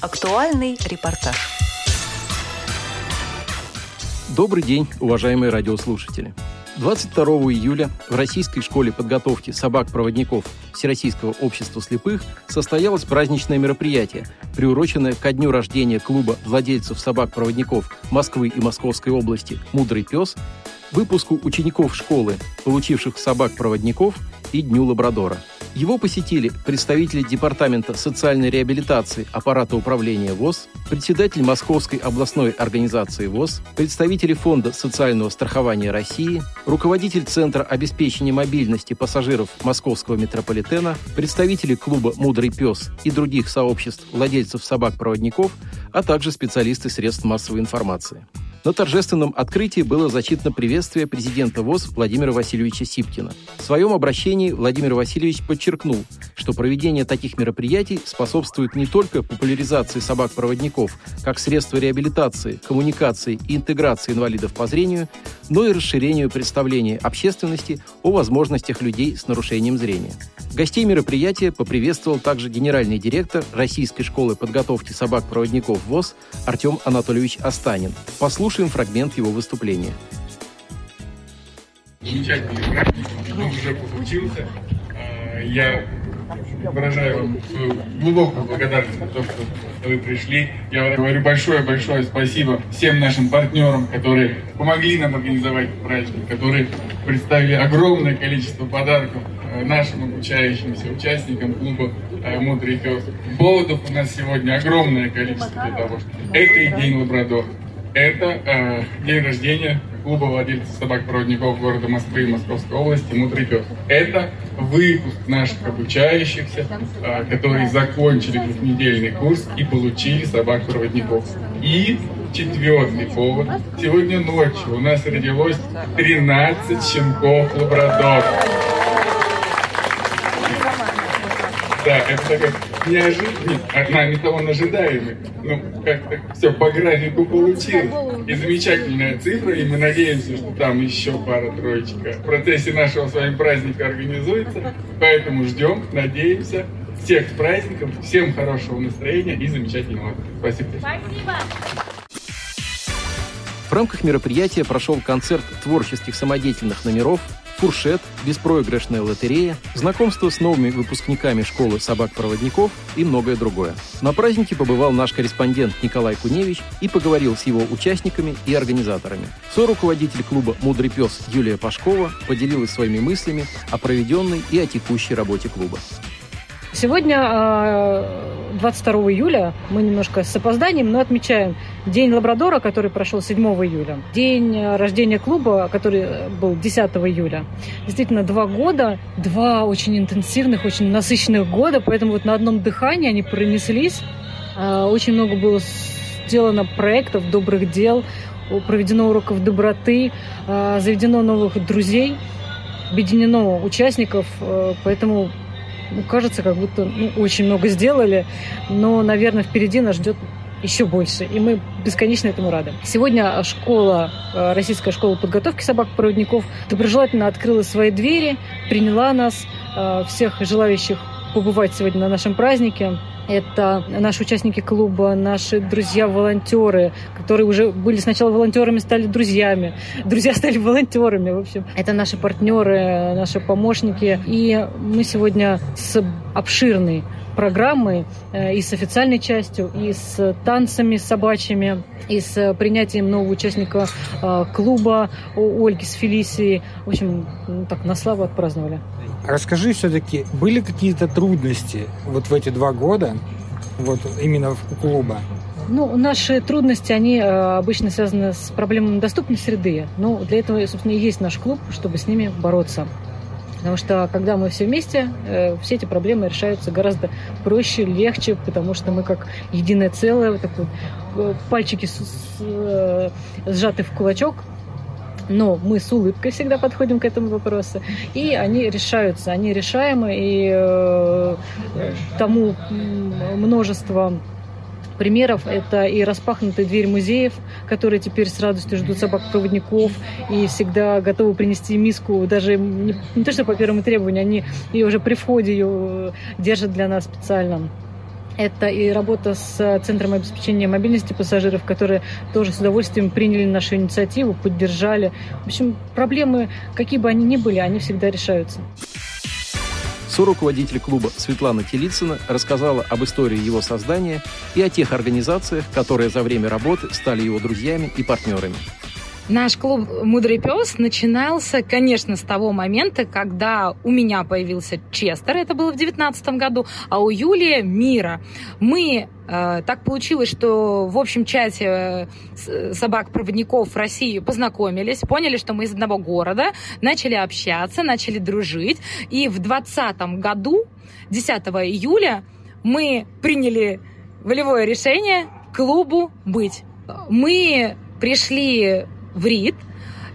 Актуальный репортаж. Добрый день, уважаемые радиослушатели. 22 июля в Российской школе подготовки собак-проводников Всероссийского общества слепых состоялось праздничное мероприятие, приуроченное ко дню рождения клуба владельцев собак-проводников Москвы и Московской области «Мудрый пес», выпуску учеников школы, получивших собак-проводников, и Дню Лабрадора – его посетили представители Департамента социальной реабилитации аппарата управления ВОЗ, председатель Московской областной организации ВОЗ, представители Фонда социального страхования России, руководитель Центра обеспечения мобильности пассажиров Московского метрополитена, представители клуба «Мудрый пес» и других сообществ владельцев собак-проводников, а также специалисты средств массовой информации. На торжественном открытии было зачитано приветствие президента ВОЗ Владимира Васильевича Сипкина. В своем обращении Владимир Васильевич подчеркнул, что проведение таких мероприятий способствует не только популяризации собак-проводников как средство реабилитации, коммуникации и интеграции инвалидов по зрению, но и расширению представления общественности о возможностях людей с нарушением зрения. Гостей мероприятия поприветствовал также генеральный директор Российской школы подготовки собак-проводников ВОЗ Артем Анатольевич Останин. Послушаем фрагмент его выступления. Замечательный праздник, уже получился. А, я выражаю вам свою глубокую благодарность за то, что вы пришли. Я говорю большое-большое спасибо всем нашим партнерам, которые помогли нам организовать праздник, которые представили огромное количество подарков Э, нашим обучающимся участникам клуба э, «Мудрый пес». Поводов у нас сегодня огромное количество для того, что это и День Лабрадор, это э, день рождения клуба владельцев собак-проводников города Москвы и Московской области «Мудрый пес». Это выпуск наших обучающихся, э, которые закончили двухнедельный курс и получили собак-проводников. И четвертый повод. Сегодня ночью у нас родилось 13 щенков лабрадоров. Да, это как неожиданно, от нами того ожидаемый. Ну, как-то все по графику получилось. И замечательная цифра, и мы надеемся, что там еще пара-троечка в процессе нашего с вами праздника организуется. Поэтому ждем, надеемся. Всех с праздником, всем хорошего настроения и замечательного. Спасибо. Спасибо. В рамках мероприятия прошел концерт творческих самодеятельных номеров фуршет, беспроигрышная лотерея, знакомство с новыми выпускниками школы собак-проводников и многое другое. На празднике побывал наш корреспондент Николай Куневич и поговорил с его участниками и организаторами. Со-руководитель клуба «Мудрый пес» Юлия Пашкова поделилась своими мыслями о проведенной и о текущей работе клуба. Сегодня, 22 а, июля, мы немножко с опозданием, но отмечаем День Лабрадора, который прошел 7 июля. День рождения клуба, который был 10 июля. Действительно, два года, два очень интенсивных, очень насыщенных года, поэтому вот на одном дыхании они пронеслись. А, очень много было сделано проектов, добрых дел, проведено уроков доброты, а, заведено новых друзей, объединено участников, поэтому ну, кажется, как будто ну, очень много сделали, но, наверное, впереди нас ждет еще больше, и мы бесконечно этому рады. Сегодня школа, э, российская школа подготовки собак-проводников доброжелательно открыла свои двери, приняла нас, э, всех желающих побывать сегодня на нашем празднике. Это наши участники клуба, наши друзья-волонтеры, которые уже были сначала волонтерами, стали друзьями. Друзья стали волонтерами, в общем. Это наши партнеры, наши помощники. И мы сегодня с обширной программой э, и с официальной частью, и с танцами собачьими, и с принятием нового участника э, клуба Ольги с Фелисией. В общем, ну, так на славу отпраздновали. Расскажи все-таки, были какие-то трудности вот в эти два года, вот именно у клуба? Ну, наши трудности, они э, обычно связаны с проблемами доступной среды. Но для этого, собственно, и есть наш клуб, чтобы с ними бороться. Потому что когда мы все вместе, э, все эти проблемы решаются гораздо проще, легче, потому что мы как единое целое, вот такой, э, пальчики с, с, сжаты в кулачок, но мы с улыбкой всегда подходим к этому вопросу, и они решаются, они решаемы, и э, тому множество примеров. Это и распахнутая дверь музеев, которые теперь с радостью ждут собак-проводников и всегда готовы принести миску, даже не, не то, что по первому требованию, они ее уже при входе ее держат для нас специально. Это и работа с Центром обеспечения мобильности пассажиров, которые тоже с удовольствием приняли нашу инициативу, поддержали. В общем, проблемы, какие бы они ни были, они всегда решаются. Соруководитель клуба Светлана Телицына рассказала об истории его создания и о тех организациях, которые за время работы стали его друзьями и партнерами. Наш клуб «Мудрый пес» начинался, конечно, с того момента, когда у меня появился Честер, это было в 2019 году, а у Юлии Мира. Мы э, так получилось, что в общем чате э, собак-проводников России познакомились, поняли, что мы из одного города, начали общаться, начали дружить. И в 2020 году, 10 июля, мы приняли волевое решение клубу быть. Мы пришли в РИД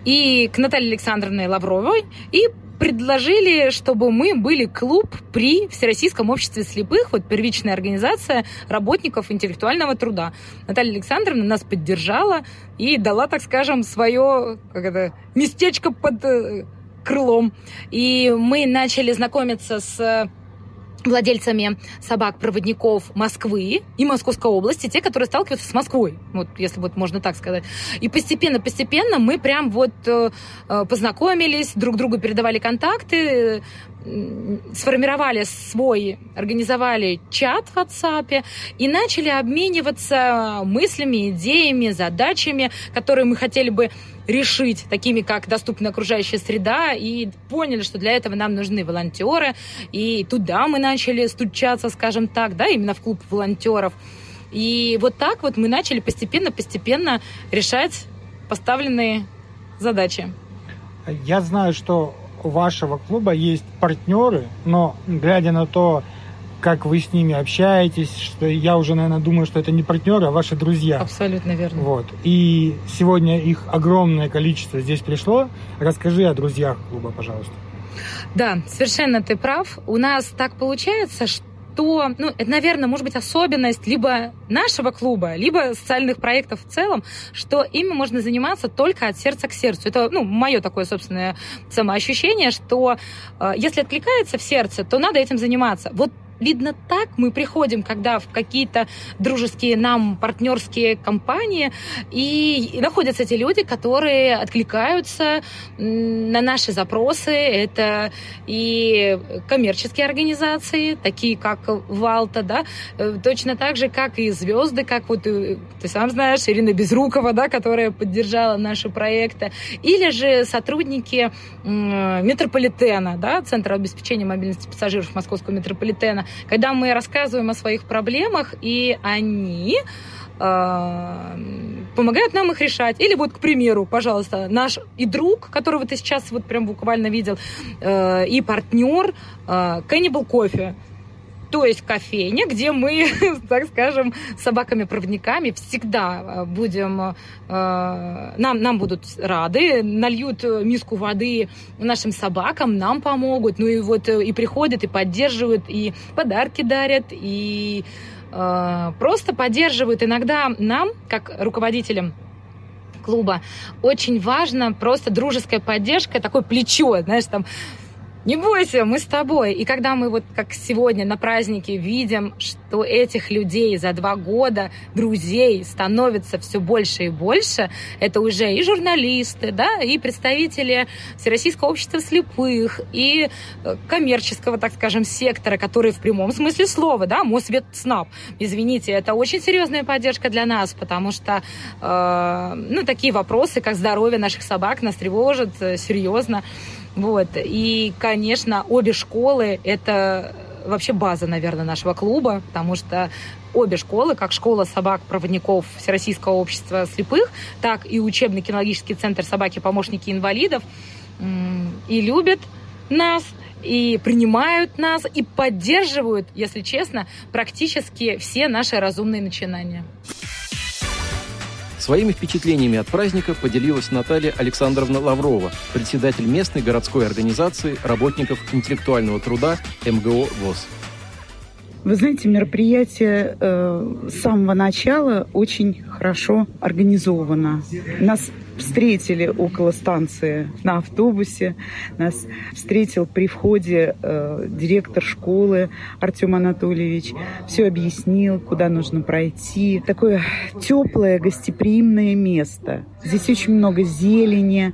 и к Наталье Александровне Лавровой и предложили, чтобы мы были клуб при Всероссийском обществе слепых, вот первичная организация работников интеллектуального труда. Наталья Александровна нас поддержала и дала, так скажем, свое как это, местечко под э, крылом. И мы начали знакомиться с владельцами собак-проводников Москвы и Московской области, те, которые сталкиваются с Москвой, вот если вот можно так сказать. И постепенно-постепенно мы прям вот э, э, познакомились, друг другу передавали контакты, сформировали свой, организовали чат в WhatsApp и начали обмениваться мыслями, идеями, задачами, которые мы хотели бы решить, такими как доступная окружающая среда, и поняли, что для этого нам нужны волонтеры, и туда мы начали стучаться, скажем так, да, именно в клуб волонтеров. И вот так вот мы начали постепенно-постепенно решать поставленные задачи. Я знаю, что у вашего клуба есть партнеры, но глядя на то, как вы с ними общаетесь, что я уже, наверное, думаю, что это не партнеры, а ваши друзья. Абсолютно верно. Вот. И сегодня их огромное количество здесь пришло. Расскажи о друзьях клуба, пожалуйста. Да, совершенно ты прав. У нас так получается, что то, ну, это, наверное, может быть особенность либо нашего клуба, либо социальных проектов в целом, что ими можно заниматься только от сердца к сердцу. Это, ну, мое такое собственное самоощущение, что э, если откликается в сердце, то надо этим заниматься. Вот видно так мы приходим, когда в какие-то дружеские нам партнерские компании, и находятся эти люди, которые откликаются на наши запросы. Это и коммерческие организации, такие как Валта, да, э, точно так же, как и звезды, как вот э, ты сам знаешь, Ирина Безрукова, да, которая поддержала наши проекты, или же сотрудники метрополитена, да, Центра обеспечения мобильности пассажиров Московского метрополитена, когда мы рассказываем о своих проблемах, и они э, помогают нам их решать. Или вот, к примеру, пожалуйста, наш и друг, которого ты сейчас вот прям буквально видел, э, и партнер э, Cannibal Coffee то есть кофейня, где мы, так скажем, собаками-проводниками всегда э, будем, э, нам, нам будут рады, нальют миску воды нашим собакам, нам помогут, ну и вот э, и приходят, и поддерживают, и подарки дарят, и просто поддерживают. Иногда нам, как руководителям клуба, очень важно просто дружеская поддержка, такое плечо, знаешь, там не бойся, мы с тобой. И когда мы вот как сегодня на празднике видим, что этих людей за два года, друзей, становится все больше и больше, это уже и журналисты, да, и представители Всероссийского общества слепых, и э, коммерческого, так скажем, сектора, который в прямом смысле слова, да, Мосветснаб. Извините, это очень серьезная поддержка для нас, потому что, э, ну, такие вопросы, как здоровье наших собак, нас тревожат э, серьезно. Вот. И, конечно, обе школы – это вообще база, наверное, нашего клуба, потому что обе школы, как школа собак-проводников Всероссийского общества слепых, так и учебный кинологический центр собаки-помощники инвалидов и любят нас, и принимают нас, и поддерживают, если честно, практически все наши разумные начинания. Своими впечатлениями от праздника поделилась Наталья Александровна Лаврова, председатель местной городской организации работников интеллектуального труда МГО ВОЗ. Вы знаете, мероприятие э, с самого начала очень хорошо организовано. Нас встретили около станции на автобусе. Нас встретил при входе э, директор школы Артем Анатольевич. Все объяснил, куда нужно пройти. Такое теплое, гостеприимное место. Здесь очень много зелени,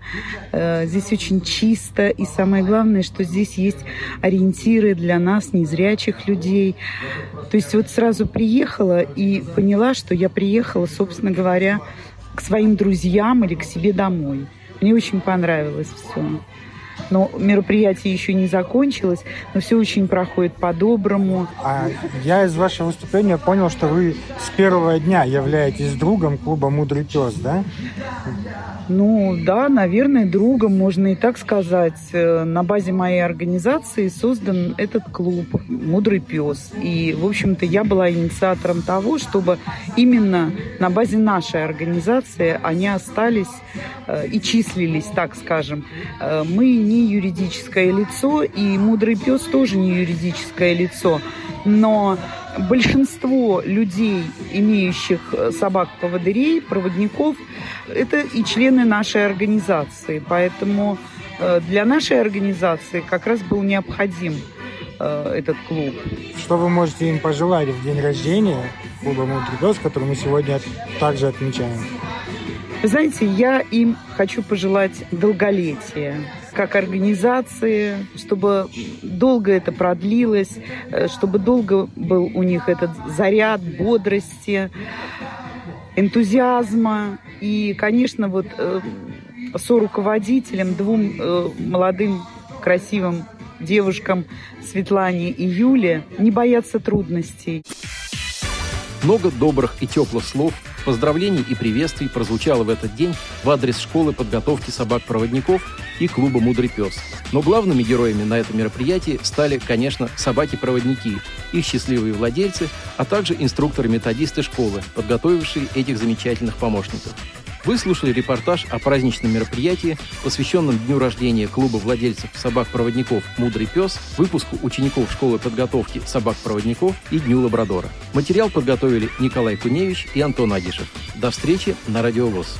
э, здесь очень чисто. И самое главное, что здесь есть ориентиры для нас, незрячих людей. То есть вот сразу приехала и поняла, что я приехала, собственно говоря, к своим друзьям или к себе домой. Мне очень понравилось все. Но мероприятие еще не закончилось, но все очень проходит по-доброму. А я из вашего выступления понял, что вы с первого дня являетесь другом клуба «Мудрый пес», да? Ну да, наверное, другом, можно и так сказать. Э, на базе моей организации создан этот клуб «Мудрый пес». И, в общем-то, я была инициатором того, чтобы именно на базе нашей организации они остались э, и числились, так скажем. Э, мы не юридическое лицо, и «Мудрый пес» тоже не юридическое лицо. Но большинство людей, имеющих э, собак-поводырей, проводников, это и члены нашей организации. Поэтому э, для нашей организации как раз был необходим э, этот клуб. Что вы можете им пожелать в день рождения клуба «Мудрый пес», который мы сегодня также отмечаем? Вы знаете, я им хочу пожелать долголетия, как организации, чтобы долго это продлилось, э, чтобы долго был у них этот заряд бодрости, энтузиазма. И, конечно, вот э, руководителем двум э, молодым красивым девушкам Светлане и Юле не бояться трудностей. Много добрых и теплых слов, поздравлений и приветствий прозвучало в этот день в адрес школы подготовки собак-проводников и клуба «Мудрый пес». Но главными героями на этом мероприятии стали, конечно, собаки-проводники, их счастливые владельцы, а также инструкторы-методисты школы, подготовившие этих замечательных помощников. Вы слушали репортаж о праздничном мероприятии, посвященном дню рождения клуба владельцев собак-проводников «Мудрый пес», выпуску учеников школы подготовки собак-проводников и Дню Лабрадора. Материал подготовили Николай Куневич и Антон Агишев. До встречи на Радиовоз.